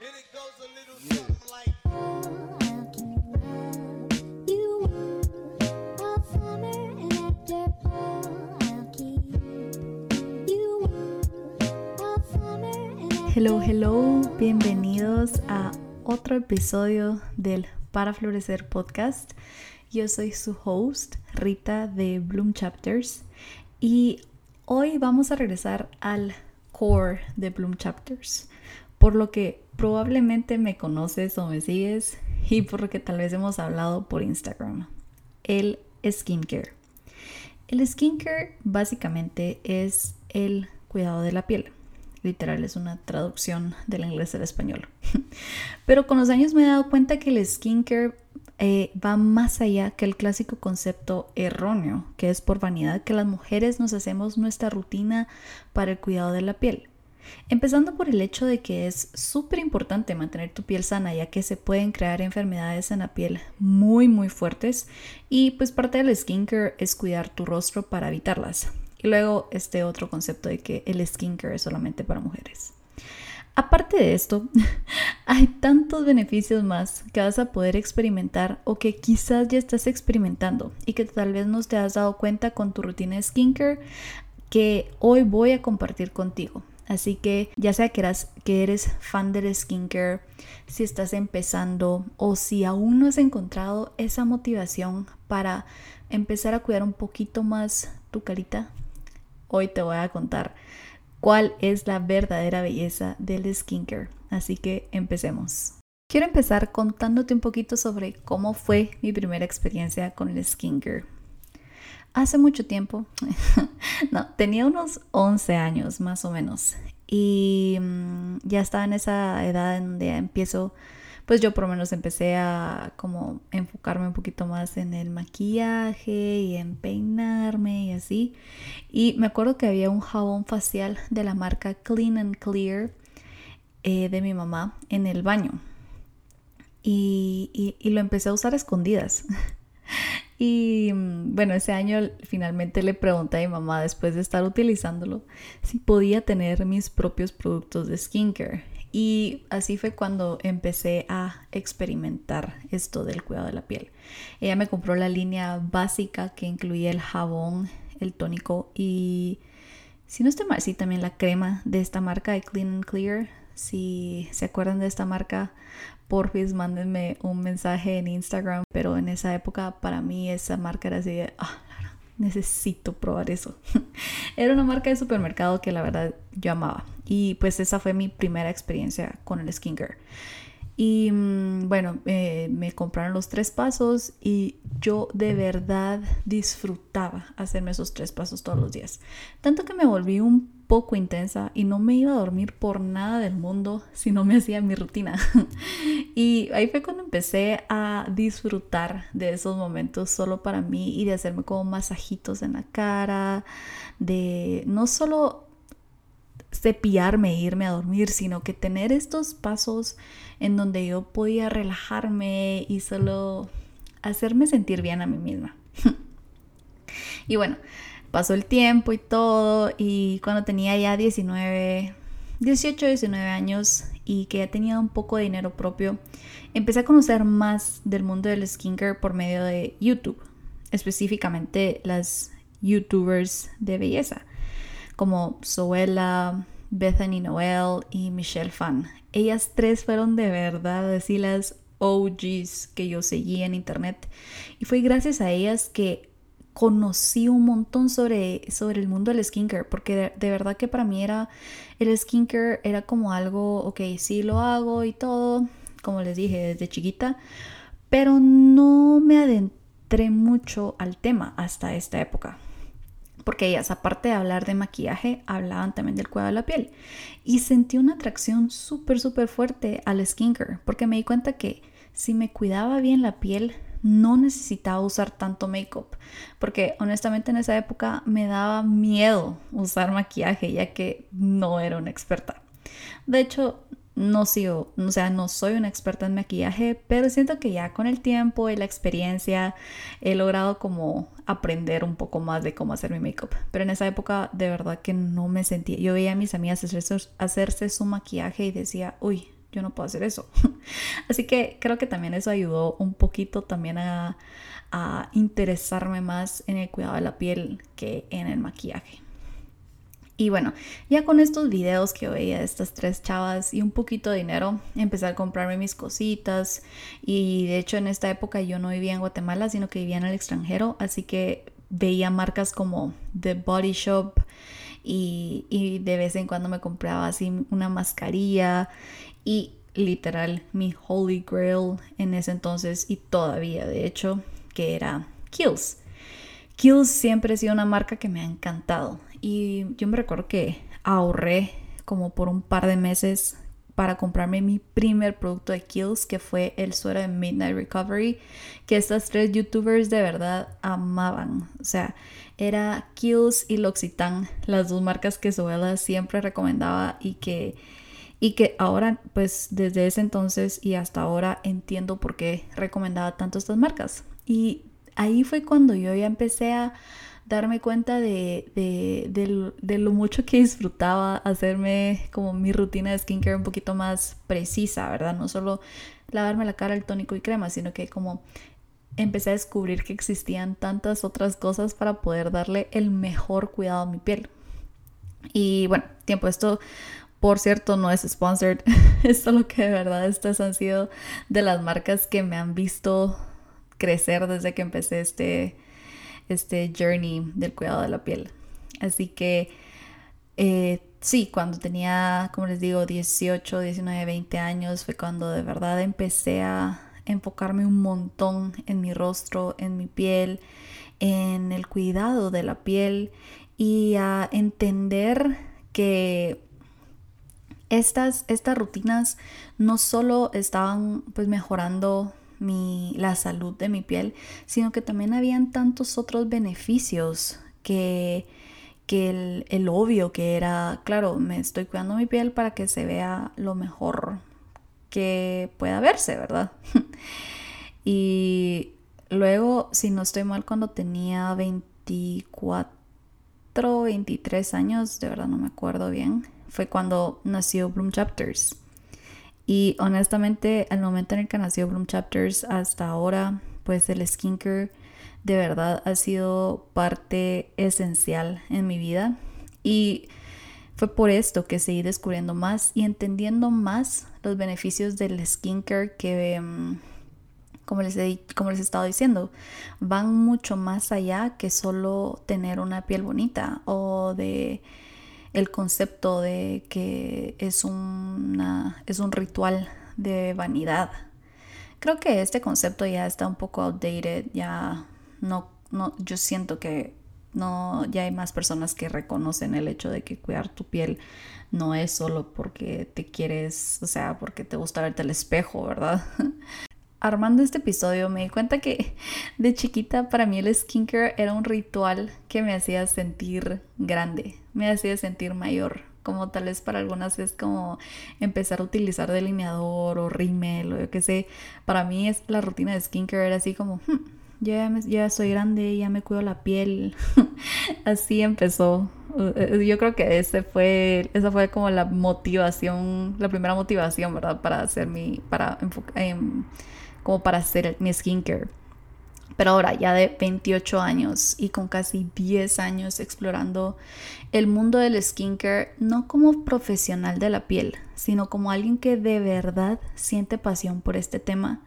And it goes a little something like. Hello, hello, bienvenidos a otro episodio del Para Florecer podcast. Yo soy su host, Rita de Bloom Chapters, y hoy vamos a regresar al core de Bloom Chapters, por lo que probablemente me conoces o me sigues y por lo que tal vez hemos hablado por Instagram, el skincare. El skincare básicamente es el cuidado de la piel. Literal es una traducción del inglés al español. Pero con los años me he dado cuenta que el skincare eh, va más allá que el clásico concepto erróneo, que es por vanidad que las mujeres nos hacemos nuestra rutina para el cuidado de la piel. Empezando por el hecho de que es súper importante mantener tu piel sana, ya que se pueden crear enfermedades en la piel muy muy fuertes y pues parte del skincare es cuidar tu rostro para evitarlas. Y luego este otro concepto de que el skincare es solamente para mujeres. Aparte de esto, hay tantos beneficios más que vas a poder experimentar o que quizás ya estás experimentando y que tal vez no te has dado cuenta con tu rutina de skincare que hoy voy a compartir contigo. Así que ya sea que eres, que eres fan del skincare, si estás empezando o si aún no has encontrado esa motivación para empezar a cuidar un poquito más tu carita, hoy te voy a contar cuál es la verdadera belleza del skincare. Así que empecemos. Quiero empezar contándote un poquito sobre cómo fue mi primera experiencia con el skincare. Hace mucho tiempo, no, tenía unos 11 años más o menos y mm, ya estaba en esa edad en donde empiezo pues yo por lo menos empecé a como enfocarme un poquito más en el maquillaje y en peinarme y así. Y me acuerdo que había un jabón facial de la marca Clean and Clear eh, de mi mamá en el baño. Y, y lo empecé a usar a escondidas. Y mm, bueno, ese año finalmente le pregunté a mi mamá, después de estar utilizándolo, si podía tener mis propios productos de skincare. Y así fue cuando empecé a experimentar esto del cuidado de la piel. Ella me compró la línea básica que incluía el jabón, el tónico y, si no estoy mal, sí, también la crema de esta marca de Clean and Clear. Si se acuerdan de esta marca, porfis, mándenme un mensaje en Instagram. Pero en esa época, para mí, esa marca era así de, ah, necesito probar eso. Era una marca de supermercado que la verdad yo amaba. Y pues esa fue mi primera experiencia con el skincare. Y mm, bueno, eh, me compraron los tres pasos y yo de verdad disfrutaba hacerme esos tres pasos todos los días. Tanto que me volví un poco intensa y no me iba a dormir por nada del mundo si no me hacía mi rutina. y ahí fue cuando empecé a disfrutar de esos momentos solo para mí y de hacerme como masajitos en la cara, de no solo cepillarme e irme a dormir, sino que tener estos pasos en donde yo podía relajarme y solo hacerme sentir bien a mí misma. y bueno, pasó el tiempo y todo y cuando tenía ya 19, 18, 19 años y que ya tenía un poco de dinero propio, empecé a conocer más del mundo del skincare por medio de YouTube, específicamente las youtubers de belleza como Zoella, Bethany Noel y Michelle Fan. Ellas tres fueron de verdad así las OGs que yo seguía en internet y fue gracias a ellas que conocí un montón sobre, sobre el mundo del skincare, porque de, verdad que para mí era el skincare era como algo, ok, sí lo hago y todo, como les dije desde chiquita, pero no me adentré mucho al tema hasta esta época. Porque ellas, aparte de hablar de maquillaje, hablaban también del cuidado de la piel. Y sentí una atracción súper, súper fuerte al skincare, porque me di cuenta que si me cuidaba bien la piel, no necesitaba usar tanto make-up, porque honestamente en esa época me daba miedo usar maquillaje, ya que no era una experta. De hecho, no sigo, o sea, no soy una experta en maquillaje, pero siento que ya con el tiempo y la experiencia he logrado como aprender un poco más de cómo hacer mi make-up. Pero en esa época de verdad que no me sentía, yo veía a mis amigas hacerse, hacerse su maquillaje y decía, uy, yo no puedo hacer eso. Así que creo que también eso ayudó un poquito también a, a interesarme más en el cuidado de la piel que en el maquillaje. Y bueno, ya con estos videos que veía de estas tres chavas y un poquito de dinero, empecé a comprarme mis cositas. Y de hecho en esta época yo no vivía en Guatemala, sino que vivía en el extranjero. Así que veía marcas como The Body Shop y, de vez en cuando me compraba así una mascarilla y literal mi holy grail en ese entonces y todavía de hecho que era Kills. Kills siempre ha sido una marca que me ha encantado y yo me recuerdo que ahorré como por un par de meses para comprarme mi primer producto de Kills, que fue el suero de Midnight Recovery, que estas tres youtubers de verdad amaban. O sea, era Kills y L'Occitane, las dos marcas que Zoela siempre recomendaba y que, y que ahora, pues desde ese entonces y hasta ahora entiendo por qué recomendaba tanto estas marcas. Y ahí fue cuando yo ya empecé a darme cuenta de, de, lo mucho que disfrutaba hacerme como mi rutina de skincare un poquito más precisa, ¿verdad? No solo lavarme la cara, el tónico y crema, sino que como empecé a descubrir que existían tantas otras cosas para poder darle el mejor cuidado a mi piel. Y bueno, tiempo, esto por cierto no es sponsored, es solo que de verdad estas han sido de las marcas que me han visto crecer desde que empecé este este journey del cuidado de la piel. Así que eh, sí, cuando tenía, como les digo, 18, 19, 20 años fue cuando de verdad empecé a enfocarme un montón en mi rostro, en mi piel, en el cuidado de la piel y a entender que estas, estas rutinas no solo estaban pues mejorando mi, la salud de mi piel, sino que también habían tantos otros beneficios que, que el, el obvio que era, claro, me estoy cuidando mi piel para que se vea lo mejor que pueda verse, ¿verdad? y luego, si no estoy mal, cuando tenía 24, 23 años, de verdad no me acuerdo bien, fue cuando nació Bloom Chapters. Y honestamente, al momento en el que nació Bloom Chapters hasta ahora, pues el skincare de verdad ha sido parte esencial en mi vida. Y fue por esto que seguí descubriendo más y entendiendo más los beneficios del skincare que, mm, como les, he, como les he estado diciendo, van mucho más allá que solo tener una piel bonita o de el concepto de que es, una, es un ritual de vanidad. Creo que este concepto ya está un poco outdated, ya no, no, yo siento que no, ya hay más personas que reconocen el hecho de que cuidar tu piel no es solo porque te quieres, o sea, porque te gusta verte al espejo, ¿verdad? armando este episodio me di cuenta que de chiquita para mí el skincare era un ritual que me hacía sentir grande, me hacía sentir mayor. Como tal vez para algunas es como empezar a utilizar delineador o rímel o yo qué sé. Para mí es la rutina de skincare era así como, hmm, ya, ya soy grande, ya me cuido la piel. así empezó. Eh, yo creo que ese fue, esa fue como la motivación, la primera motivación, ¿verdad? Para hacer mi, para enfocar, em, como para hacer mi skincare. Pero ahora ya de 28 años y con casi 10 años explorando el mundo del skincare, no como profesional de la piel, sino como alguien que de verdad siente pasión por este tema,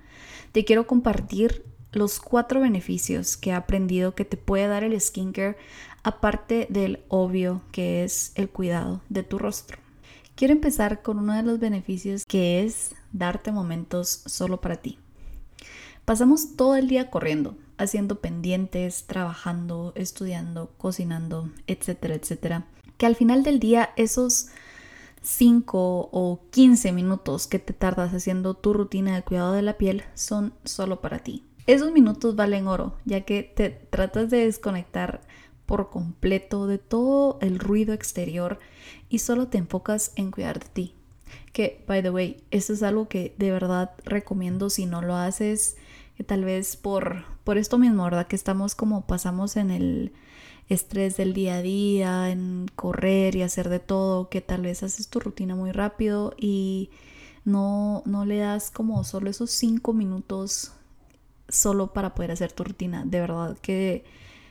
te quiero compartir los cuatro beneficios que he aprendido que te puede dar el skincare, aparte del obvio que es el cuidado de tu rostro. Quiero empezar con uno de los beneficios que es darte momentos solo para ti. Pasamos todo el día corriendo, haciendo pendientes, trabajando, estudiando, cocinando, etcétera, etcétera. Que al final del día esos 5 o 15 minutos que te tardas haciendo tu rutina de cuidado de la piel son solo para ti. Esos minutos valen oro, ya que te tratas de desconectar por completo de todo el ruido exterior y solo te enfocas en cuidar de ti. Que, by the way, eso es algo que de verdad recomiendo si no lo haces tal vez por, por esto mismo, ¿verdad? Que estamos como pasamos en el estrés del día a día, en correr y hacer de todo, que tal vez haces tu rutina muy rápido y no, no le das como solo esos cinco minutos solo para poder hacer tu rutina. De verdad que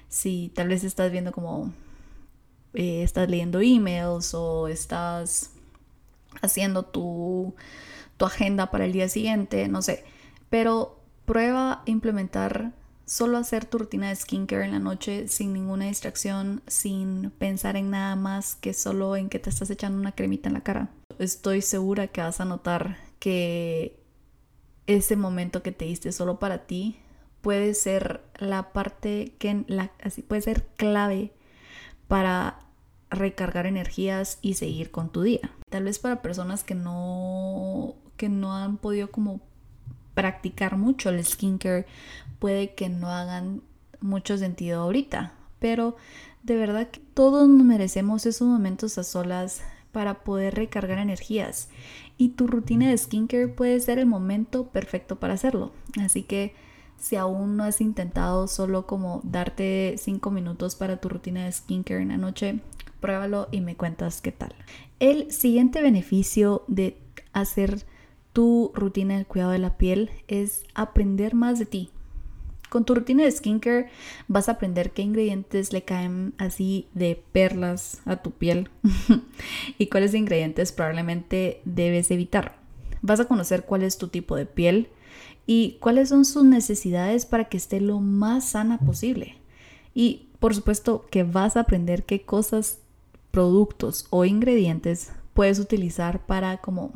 si tal vez estás viendo como eh, estás leyendo emails o estás haciendo tu, tu agenda para el día siguiente, no sé. Pero prueba implementar solo hacer tu rutina de skincare en la noche sin ninguna distracción, sin pensar en nada más que solo en que te estás echando una cremita en la cara. Estoy segura que vas a notar que ese momento que te diste solo para ti puede ser la parte que la, así puede ser clave para recargar energías y seguir con tu día. Tal vez para personas que no que no han podido como practicar mucho el skincare puede que no hagan mucho sentido ahorita, pero de verdad que todos merecemos esos momentos a solas para poder recargar energías y tu rutina de skincare puede ser el momento perfecto para hacerlo. Así que si aún no has intentado solo como darte 5 minutos para tu rutina de skincare en la noche, pruébalo y me cuentas qué tal. El siguiente beneficio de hacer tu rutina de cuidado de la piel es aprender más de ti. Con tu rutina de skincare vas a aprender qué ingredientes le caen así de perlas a tu piel y cuáles ingredientes probablemente debes evitar. Vas a conocer cuál es tu tipo de piel y cuáles son sus necesidades para que esté lo más sana posible. Y por supuesto que vas a aprender qué cosas, productos o ingredientes puedes utilizar para como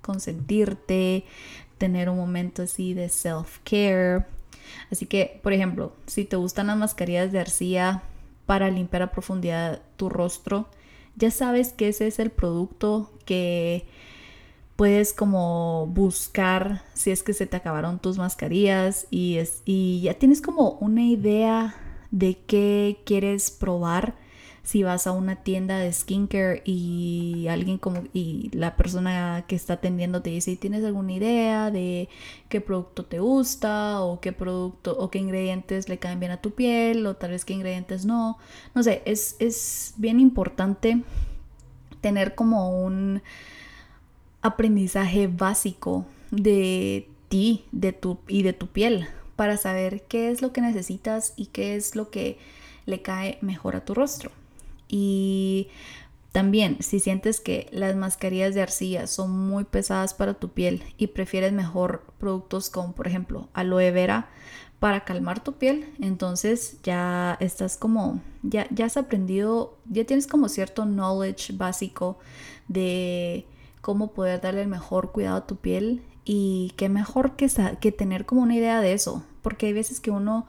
consentirte, tener un momento así de self-care. Así que, por ejemplo, si te gustan las mascarillas de arcilla para limpiar a profundidad tu rostro, ya sabes que ese es el producto que puedes como buscar si es que se te acabaron tus mascarillas y, es, y ya tienes como una idea de qué quieres probar si vas a una tienda de skincare y alguien como y la persona que está atendiendo te dice, ¿tienes alguna idea de qué producto te gusta o qué producto o qué ingredientes le caen bien a tu piel o tal vez qué ingredientes no? No sé, es, es bien importante tener como un aprendizaje básico de ti, de tu y de tu piel para saber qué es lo que necesitas y qué es lo que le cae mejor a tu rostro. Y también, si sientes que las mascarillas de arcilla son muy pesadas para tu piel y prefieres mejor productos como por ejemplo aloe vera para calmar tu piel, entonces ya estás como, ya, ya has aprendido, ya tienes como cierto knowledge básico de cómo poder darle el mejor cuidado a tu piel y qué mejor que, que tener como una idea de eso, porque hay veces que uno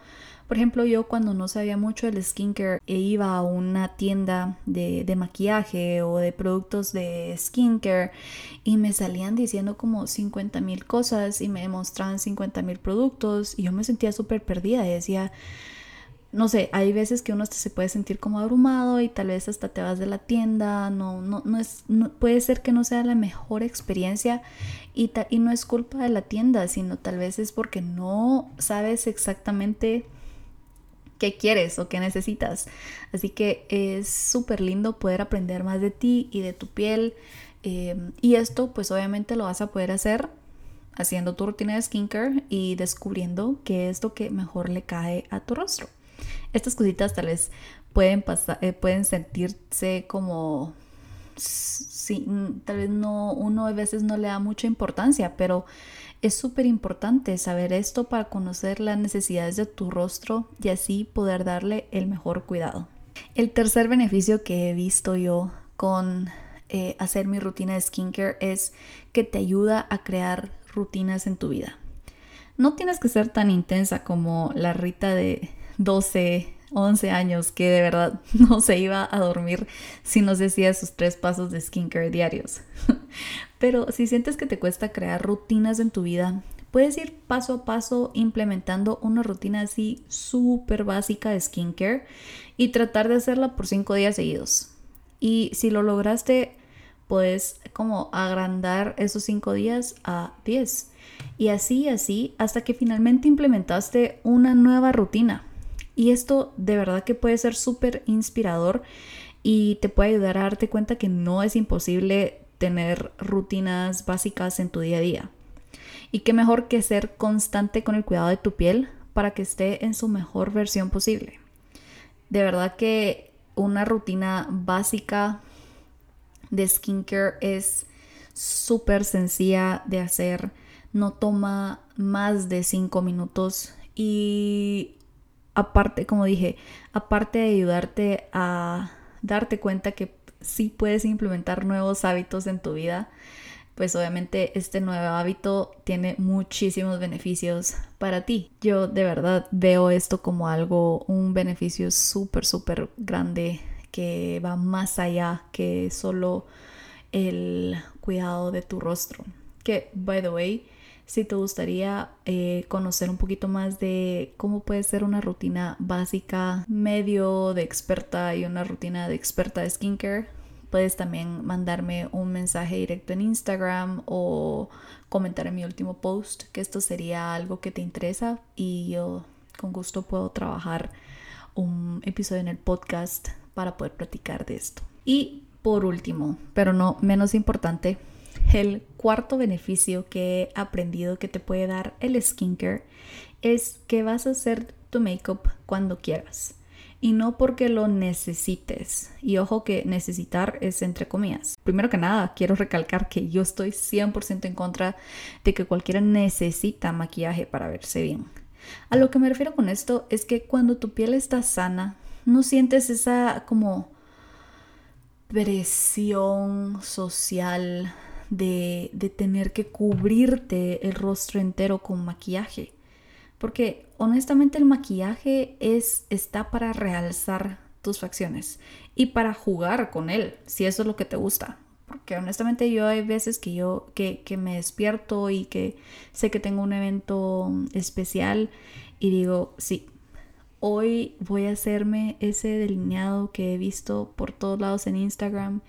por ejemplo, yo cuando no sabía mucho del skincare e iba a una tienda de, de maquillaje o de productos de skincare y me salían diciendo como 50 mil cosas y me mostraban 50 mil productos y yo me sentía súper perdida y decía, no sé, hay veces que uno se puede sentir como abrumado y tal vez hasta te vas de la tienda, no, no, no es, puede ser que no sea la mejor experiencia y, y no es culpa de la tienda, sino tal vez es porque no sabes exactamente qué quieres o qué necesitas. Así que es súper lindo poder aprender más de ti y de tu piel. Em, y esto pues obviamente lo vas a poder hacer haciendo tu rutina de skincare y descubriendo qué es lo que mejor le cae a tu rostro. Estas cositas tal vez pueden, pasar, eh, pueden sentirse como... Sí, tal vez no, uno a veces no le da mucha importancia, pero es súper importante saber esto para conocer las necesidades de tu rostro y así poder darle el mejor cuidado. El tercer beneficio que he visto yo con eh, hacer mi rutina de skincare es que te ayuda a crear rutinas en tu vida. No tienes que ser tan intensa como la Rita de 12, 11 años que de verdad no se iba a dormir si nos decía sus tres pasos de skincare diarios. Pero si sientes que te cuesta crear rutinas en tu vida, puedes ir paso a paso implementando una rutina así súper básica de skincare y tratar de hacerla por 5 días seguidos. Y si lo lograste, puedes como agrandar esos 5 días a 10. Y así, así, hasta que finalmente implementaste una nueva rutina. Y esto de verdad que puede ser súper inspirador y te puede ayudar a darte cuenta que no es imposible tener rutinas básicas en tu día a día. Y qué mejor que ser constante con el cuidado de tu piel para que esté en su mejor versión posible. De verdad que una rutina básica de skincare es súper sencilla de hacer, no toma más de 5 minutos y aparte, como dije, aparte de ayudarte a darte cuenta que sí puedes implementar nuevos hábitos en tu vida, pues obviamente este nuevo hábito tiene muchísimos beneficios para ti. Yo de verdad veo esto como algo, un beneficio súper, súper grande que va más allá que solo el cuidado de tu rostro. Que, by the way, si te gustaría eh, conocer un poquito más de cómo puede ser una rutina básica, medio de experta y una rutina de experta de skincare, Puedes también mandarme un mensaje directo en Instagram o comentar en mi último post que esto sería algo que te interesa y yo con gusto puedo trabajar un episodio en el podcast para poder platicar de esto. Y por último, pero no menos importante, el cuarto beneficio que he aprendido que te puede dar el skincare es que vas a hacer tu makeup cuando quieras y no porque lo necesites. Y ojo que necesitar es entre comillas. Primero que nada, quiero recalcar que yo estoy 100% en contra de que cualquiera necesita maquillaje para verse bien. A lo que me refiero con esto es que cuando tu piel está sana, no sientes esa como presión social de, tener que cubrirte el rostro entero con maquillaje. Porque honestamente el maquillaje es, está para realzar tus facciones y para jugar con él, si eso es lo que te gusta. Porque honestamente yo hay veces que yo que, que me despierto y que sé que tengo un evento especial y digo, sí, hoy voy a hacerme ese delineado que he visto por todos lados en Instagram,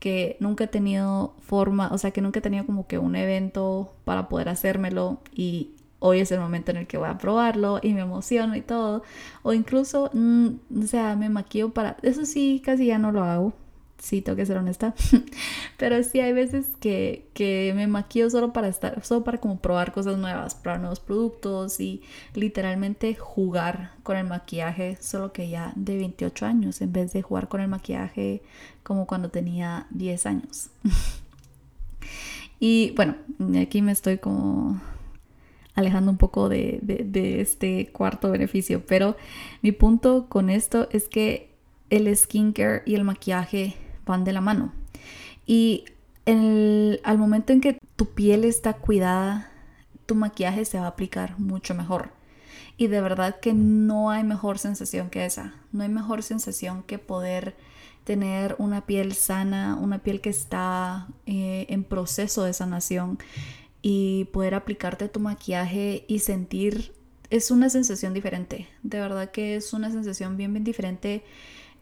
que nunca he tenido forma, o sea, que nunca he tenido como que un evento para poder hacérmelo y hoy es el momento en el que voy a probarlo y me emociono y todo. O incluso, mm, o sea, me maquillo para... Eso sí, casi ya no lo hago. Sí, tengo que ser honesta. Pero sí hay veces que, que me maquillo solo para estar, solo para como probar cosas nuevas, probar nuevos productos y literalmente jugar con el maquillaje, solo que ya de 28 años, en vez de jugar con el maquillaje como cuando tenía 10 años. y bueno, aquí me estoy como alejando un poco de, este cuarto beneficio. Pero mi punto con esto es que el skincare y el maquillaje van de la mano. Y al momento en que tu piel está cuidada, tu maquillaje se va a aplicar mucho mejor. Y de verdad que no hay mejor sensación que esa. No hay mejor sensación que poder tener una piel sana, una piel que está eh, en proceso de sanación y poder aplicarte tu maquillaje y sentir es una sensación diferente. De verdad que es una sensación bien, bien diferente.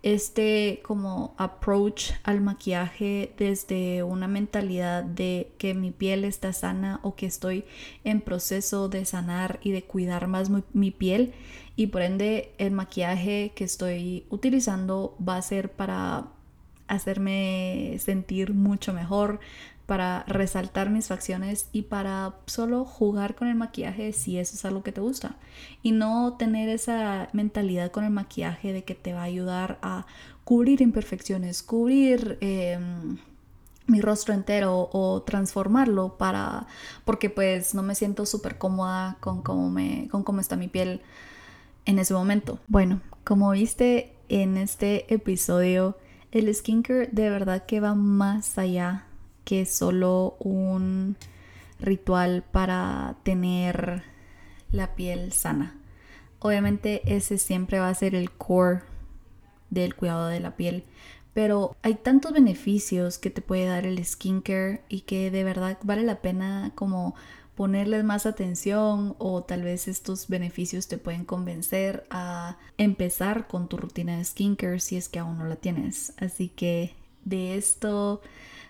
Este como approach al maquillaje desde una mentalidad de que mi piel está sana o que estoy en proceso de sanar y de cuidar más mi, piel. Y por ende el maquillaje que estoy utilizando va a ser para hacerme sentir mucho mejor, para resaltar mis facciones y para solo jugar con el maquillaje si eso es algo que te gusta. Y no tener esa mentalidad con el maquillaje de que te va a ayudar a cubrir imperfecciones, cubrir em, mi rostro entero o transformarlo para porque pues no me siento súper cómoda con cómo me con cómo está mi piel en ese momento. Bueno, como viste en este episodio, el skincare de verdad que va más allá que solo un ritual para tener la piel sana. Obviamente ese siempre va a ser el core del cuidado de la piel, pero hay tantos beneficios que te puede dar el skincare y que de verdad vale la pena como ponerles más atención o tal vez estos beneficios te pueden convencer a empezar con tu rutina de skincare si es que aún no la tienes. Así que de esto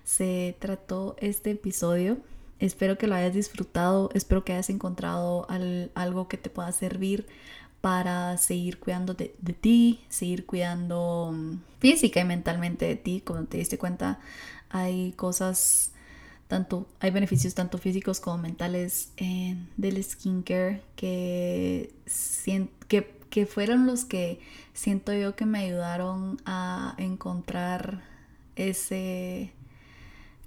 se trató este episodio. Espero que lo hayas disfrutado, espero que hayas encontrado algo que te pueda servir para seguir cuidando de, ti, seguir cuidando mm, física y mentalmente de ti. Como te diste cuenta, hay cosas, tanto, hay beneficios tanto físicos como mentales en, del skincare que, que, que fueron los que siento yo que me ayudaron a encontrar ese,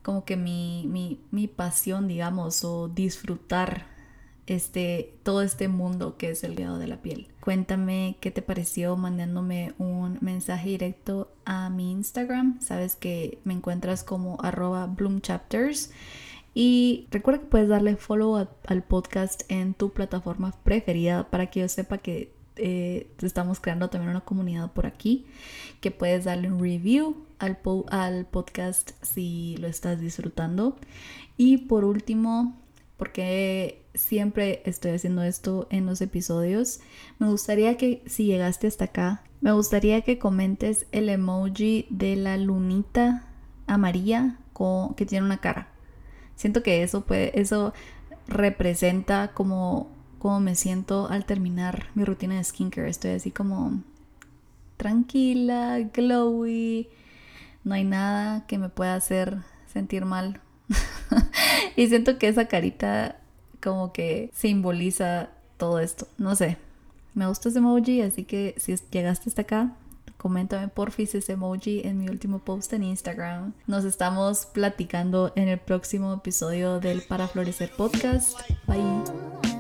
como que mi, mi, mi pasión, digamos, o disfrutar este, todo este mundo que es el cuidado de la piel. Cuéntame qué te pareció mandándome un mensaje directo a mi Instagram. Sabes que me encuentras como arroba bloomchapters. Y recuerda que puedes darle follow al podcast en tu plataforma preferida para que yo sepa que eh, estamos creando también una comunidad por aquí, que puedes darle un review al, al podcast si lo estás disfrutando. Y por último, porque siempre estoy haciendo esto en los episodios. Me gustaría que si llegaste hasta acá, me gustaría que comentes el emoji de la lunita amarilla con, que tiene una cara. Siento que eso puede, eso representa como, como me siento al terminar mi rutina de skincare. Estoy así como tranquila, glowy. No hay nada que me pueda hacer sentir mal y siento que esa carita como que simboliza todo esto. No sé. Me gusta ese emoji, así que si llegaste hasta acá, coméntame porfis ese emoji en mi último post en Instagram. Nos estamos platicando en el próximo episodio del Para Florecer Podcast. Bye.